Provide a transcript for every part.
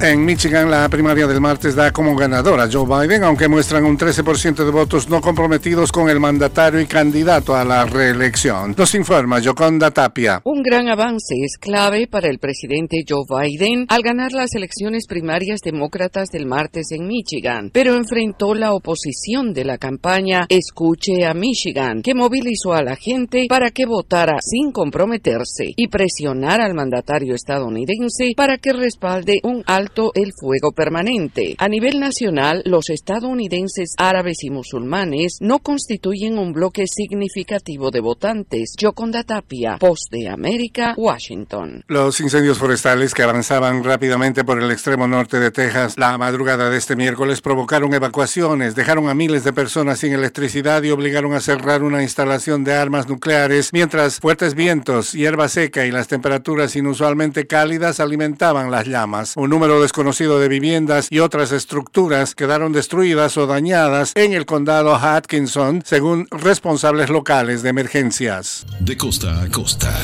En Michigan, la primaria del martes da como ganadora Joe Biden, aunque muestran un 13% de votos no comprometidos con el mandatario y candidato a la reelección. Nos informa Yoconda Tapia. Un gran avance es clave para el presidente Joe Biden al ganar las elecciones primarias demócratas del martes en Michigan, pero enfrentó la oposición de la campaña Escuche a Michigan, que movilizó a la gente para que votara sin comprometerse y presionar al mandatario estadounidense para que respalde un alto el fuego permanente. A nivel nacional, los estadounidenses árabes y musulmanes no constituyen un bloque significativo de votantes. Yoconda Tapia, Post de América, Washington. Los incendios forestales que avanzaban rápidamente por el extremo norte de Texas la madrugada de este miércoles provocaron evacuaciones, dejaron a miles de personas sin electricidad y obligaron a cerrar una instalación de armas nucleares, mientras fuertes vientos, hierba seca y las temperaturas inusualmente cálidas alimentaban las llamas. Un número desconocido de viviendas y otras estructuras quedaron destruidas o dañadas en el condado Atkinson, según responsables locales de emergencias. De costa a costa.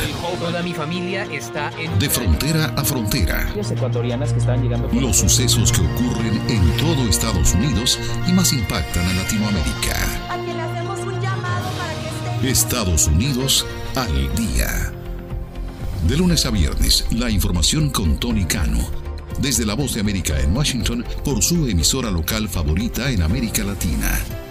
Toda mi familia está en... De frontera a frontera. Los sucesos que ocurren en todo Estados Unidos y más impactan a Latinoamérica. Estados Unidos al día. De lunes a viernes, la información con Tony Cano desde la voz de América en Washington por su emisora local favorita en América Latina.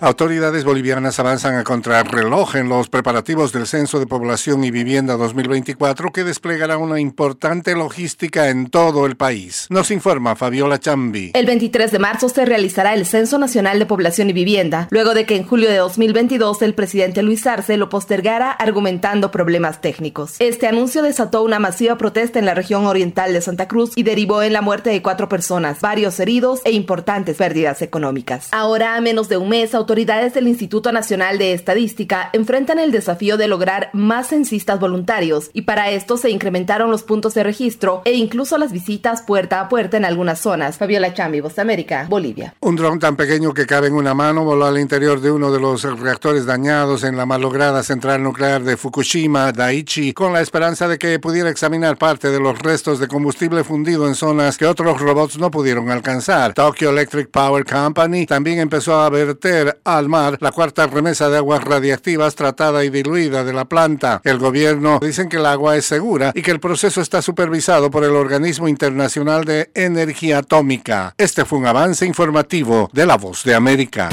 Autoridades bolivianas avanzan a contrarreloj en los preparativos del Censo de Población y Vivienda 2024 que desplegará una importante logística en todo el país. Nos informa Fabiola Chambi. El 23 de marzo se realizará el Censo Nacional de Población y Vivienda, luego de que en julio de 2022 el presidente Luis Arce lo postergara argumentando problemas técnicos. Este anuncio desató una masiva protesta en la región oriental de Santa Cruz y derivó en la muerte de cuatro personas, varios heridos e importantes pérdidas económicas. Ahora, a menos de un mes, del Instituto Nacional de Estadística enfrentan el desafío de lograr más censistas voluntarios y para esto se incrementaron los puntos de registro e incluso las visitas puerta a puerta en algunas zonas. Fabiola Chambi, Voz América, Bolivia. Un dron tan pequeño que cabe en una mano voló al interior de uno de los reactores dañados en la malograda central nuclear de Fukushima, Daiichi, con la esperanza de que pudiera examinar parte de los restos de combustible fundido en zonas que otros robots no pudieron alcanzar. Tokyo Electric Power Company también empezó a al mar la cuarta remesa de aguas radiactivas tratada y diluida de la planta. El gobierno dicen que el agua es segura y que el proceso está supervisado por el Organismo Internacional de Energía Atómica. Este fue un avance informativo de La Voz de América.